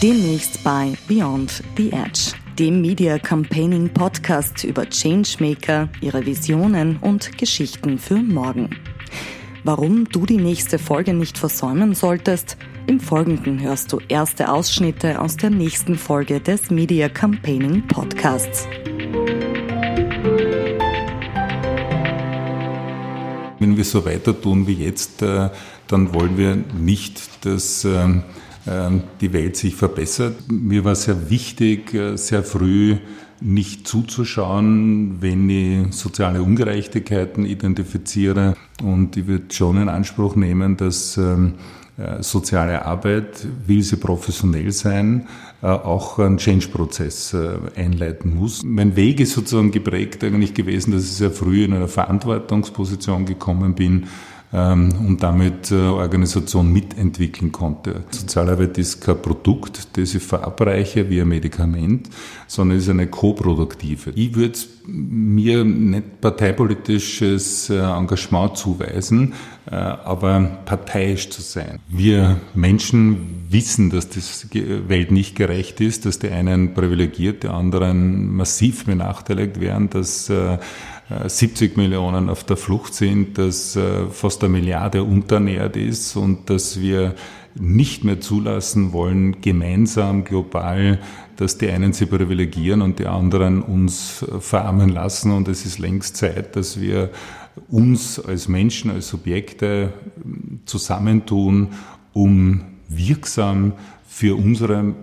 Demnächst bei Beyond the Edge, dem Media Campaigning Podcast über Changemaker, ihre Visionen und Geschichten für morgen. Warum du die nächste Folge nicht versäumen solltest, im Folgenden hörst du erste Ausschnitte aus der nächsten Folge des Media Campaigning Podcasts. Wenn wir so weiter tun wie jetzt, äh, dann wollen wir nicht, dass ähm, die Welt sich verbessert. Mir war sehr wichtig, äh, sehr früh nicht zuzuschauen, wenn ich soziale Ungerechtigkeiten identifiziere. Und ich würde schon in Anspruch nehmen, dass ähm, äh, soziale Arbeit, will sie professionell sein, äh, auch einen Change-Prozess einleiten muss. Mein Weg ist sozusagen geprägt eigentlich gewesen, dass ich sehr früh in einer Verantwortungsposition gekommen bin, ähm, und damit äh, Organisation mitentwickeln konnte. Sozialarbeit ist kein Produkt, das ich verabreiche wie ein Medikament, sondern ist eine koproduktive. Ich würde mir nicht parteipolitisches äh, Engagement zuweisen, äh, aber parteiisch zu sein. Wir Menschen wissen, dass die Welt nicht gerecht ist, dass die einen privilegiert, die anderen massiv benachteiligt werden, dass 70 Millionen auf der Flucht sind, dass äh, fast eine Milliarde unternährt ist und dass wir nicht mehr zulassen wollen, gemeinsam, global, dass die einen sie privilegieren und die anderen uns verarmen lassen. Und es ist längst Zeit, dass wir uns als Menschen, als Subjekte zusammentun, um wirksam für unsere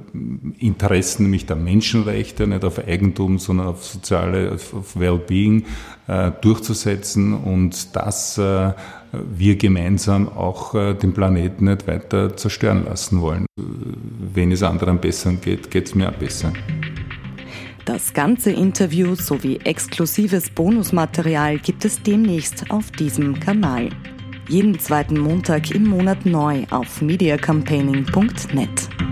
Interessen, nämlich der Menschenrechte, nicht auf Eigentum, sondern auf soziale, auf Wellbeing äh, durchzusetzen und dass äh, wir gemeinsam auch äh, den Planeten nicht weiter zerstören lassen wollen. Wenn es anderen besser geht, geht es mir auch besser. Das ganze Interview sowie exklusives Bonusmaterial gibt es demnächst auf diesem Kanal. Jeden zweiten Montag im Monat neu auf mediacampaigning.net.